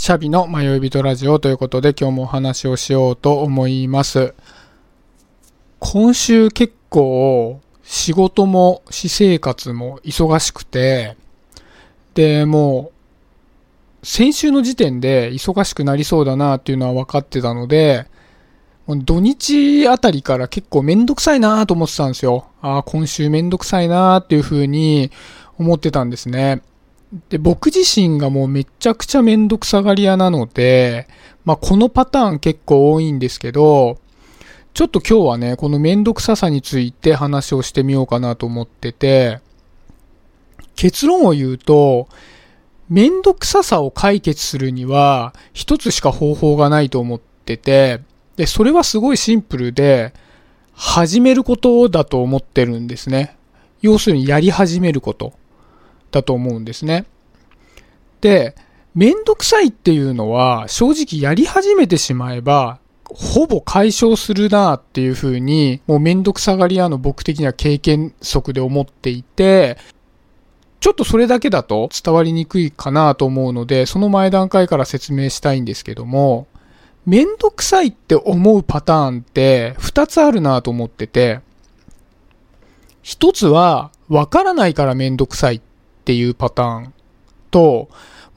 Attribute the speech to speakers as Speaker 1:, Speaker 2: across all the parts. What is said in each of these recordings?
Speaker 1: シャビの迷い人ラジオということで今日もお話をしようと思います。今週結構仕事も私生活も忙しくて、で、もう先週の時点で忙しくなりそうだなっていうのは分かってたので、土日あたりから結構めんどくさいなと思ってたんですよ。ああ、今週めんどくさいなっていう風に思ってたんですね。で、僕自身がもうめちゃくちゃめんどくさがり屋なので、まあこのパターン結構多いんですけど、ちょっと今日はね、このめんどくささについて話をしてみようかなと思ってて、結論を言うと、めんどくささを解決するには、一つしか方法がないと思ってて、で、それはすごいシンプルで、始めることだと思ってるんですね。要するにやり始めることだと思うんですね。で、めんどくさいっていうのは正直やり始めてしまえばほぼ解消するなっていうふうにもうめんどくさがり屋の僕的には経験則で思っていてちょっとそれだけだと伝わりにくいかなと思うのでその前段階から説明したいんですけどもめんどくさいって思うパターンって2つあるなと思ってて1つはわからないからめんどくさいっっていうパターンと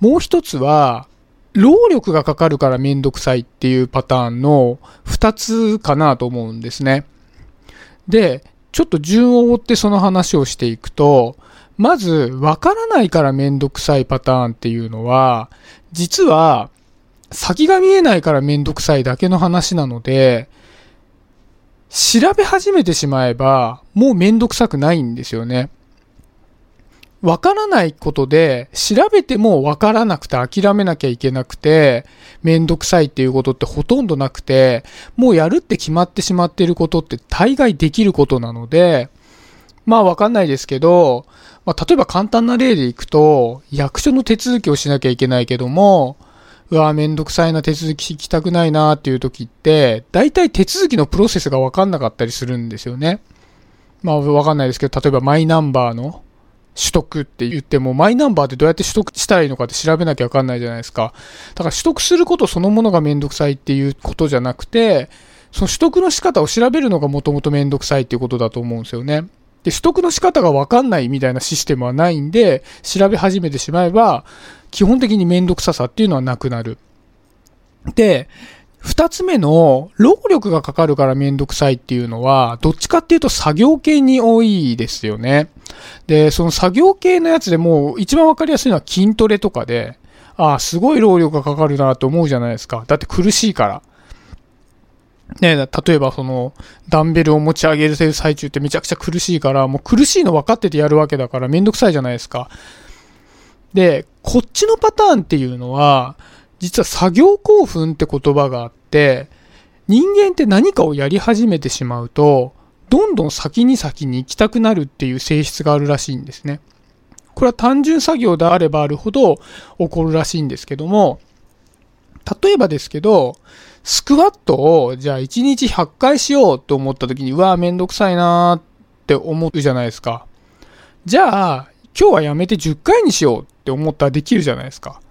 Speaker 1: もう一つは、労力がかかるからめんどくさいっていうパターンの二つかなと思うんですね。で、ちょっと順を追ってその話をしていくと、まず、わからないからめんどくさいパターンっていうのは、実は、先が見えないからめんどくさいだけの話なので、調べ始めてしまえば、もうめんどくさくないんですよね。わからないことで、調べてもわからなくて諦めなきゃいけなくて、めんどくさいっていうことってほとんどなくて、もうやるって決まってしまっていることって大概できることなので、まあわかんないですけど、まあ例えば簡単な例でいくと、役所の手続きをしなきゃいけないけども、うわめんどくさいな手続き行きたくないなっていう時って、大体手続きのプロセスがわかんなかったりするんですよね。まあわかんないですけど、例えばマイナンバーの取得って言っても、マイナンバーってどうやって取得したらいいのかって調べなきゃわかんないじゃないですか。だから取得することそのものがめんどくさいっていうことじゃなくて、その取得の仕方を調べるのがもともとめんどくさいっていうことだと思うんですよね。で、取得の仕方がわかんないみたいなシステムはないんで、調べ始めてしまえば、基本的にめんどくささっていうのはなくなる。で、二つ目の、労力がかかるからめんどくさいっていうのは、どっちかっていうと作業系に多いですよね。で、その作業系のやつでもう一番わかりやすいのは筋トレとかで、ああ、すごい労力がかかるなと思うじゃないですか。だって苦しいから。ね例えばその、ダンベルを持ち上げる最中ってめちゃくちゃ苦しいから、もう苦しいの分かっててやるわけだからめんどくさいじゃないですか。で、こっちのパターンっていうのは、実は作業興奮って言葉があって、人間って何かをやり始めてしまうと、どんどん先に先に行きたくなるっていう性質があるらしいんですね。これは単純作業であればあるほど起こるらしいんですけども、例えばですけど、スクワットをじゃあ1日100回しようと思った時に、うわぁめんどくさいなーって思うじゃないですか。じゃあ、今日はやめて10回にしようって思ったらできるじゃないですか。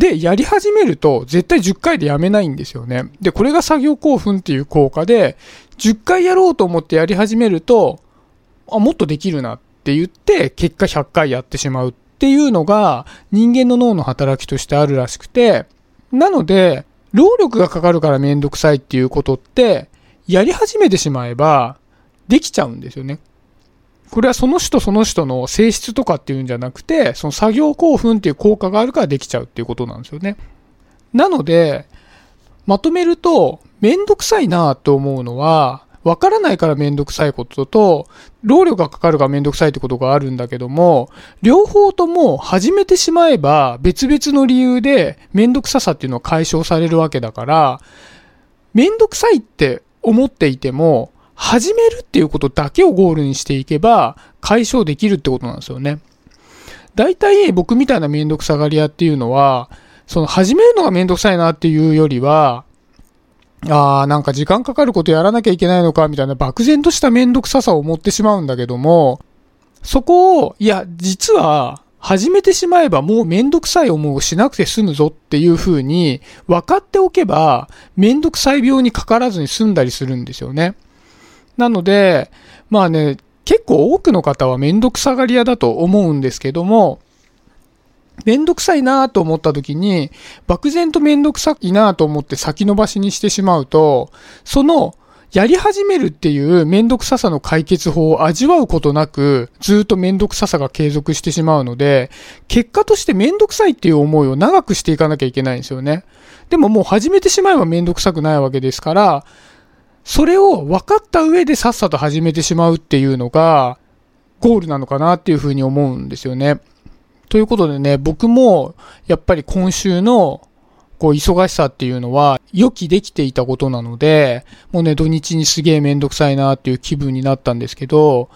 Speaker 1: で、やり始めると絶対10回でやめないんですよね。で、これが作業興奮っていう効果で、10回やろうと思ってやり始めると、あ、もっとできるなって言って、結果100回やってしまうっていうのが人間の脳の働きとしてあるらしくて、なので、労力がかかるからめんどくさいっていうことって、やり始めてしまえば、できちゃうんですよね。これはその人その人の性質とかっていうんじゃなくて、その作業興奮っていう効果があるからできちゃうっていうことなんですよね。なので、まとめると、めんどくさいなと思うのは、わからないからめんどくさいことと、労力がかかるからめんどくさいってことがあるんだけども、両方とも始めてしまえば別々の理由でめんどくささっていうのは解消されるわけだから、めんどくさいって思っていても、始めるっていうことだけをゴールにしていけば解消できるってことなんですよね。大体僕みたいなめんどくさがり屋っていうのは、その始めるのがめんどくさいなっていうよりは、ああ、なんか時間かかることやらなきゃいけないのか、みたいな漠然としためんどくささを持ってしまうんだけども、そこを、いや、実は、始めてしまえばもうめんどくさい思いをしなくて済むぞっていう風に分かっておけばめんどくさい病にかからずに済んだりするんですよね。なので、まあね、結構多くの方はめんどくさがり屋だと思うんですけども、めんどくさいなと思った時に、漠然とめんどくさいなと思って先延ばしにしてしまうと、そのやり始めるっていうめんどくささの解決法を味わうことなく、ずっとめんどくささが継続してしまうので、結果としてめんどくさいっていう思いを長くしていかなきゃいけないんですよね。でももう始めてしまえばめんどくさくないわけですから、それを分かった上でさっさと始めてしまうっていうのが、ゴールなのかなっていうふうに思うんですよね。ということでね、僕もやっぱり今週のこう、忙しさっていうのは予期できていたことなので、もうね、土日にすげえめんどくさいなっていう気分になったんですけど、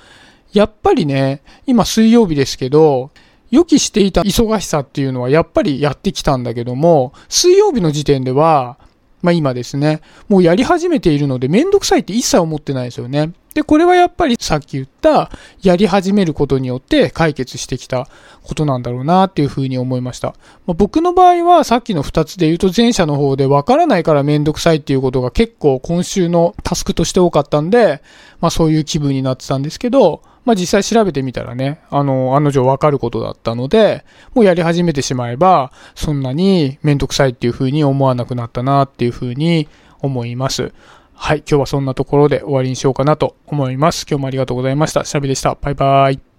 Speaker 1: やっぱりね、今水曜日ですけど、予期していた忙しさっていうのはやっぱりやってきたんだけども、水曜日の時点では、まあ今ですね、もうやり始めているのでめんどくさいって一切思ってないですよね。で、これはやっぱりさっき言った、やり始めることによって解決してきたことなんだろうなっていうふうに思いました。まあ、僕の場合はさっきの2つで言うと前者の方でわからないからめんどくさいっていうことが結構今週のタスクとして多かったんで、まあそういう気分になってたんですけど、まあ実際調べてみたらね、あの、案の定わかることだったので、もうやり始めてしまえば、そんなにめんどくさいっていうふうに思わなくなったなっていうふうに思います。はい、今日はそんなところで終わりにしようかなと思います。今日もありがとうございました。シャビでした。バイバイ。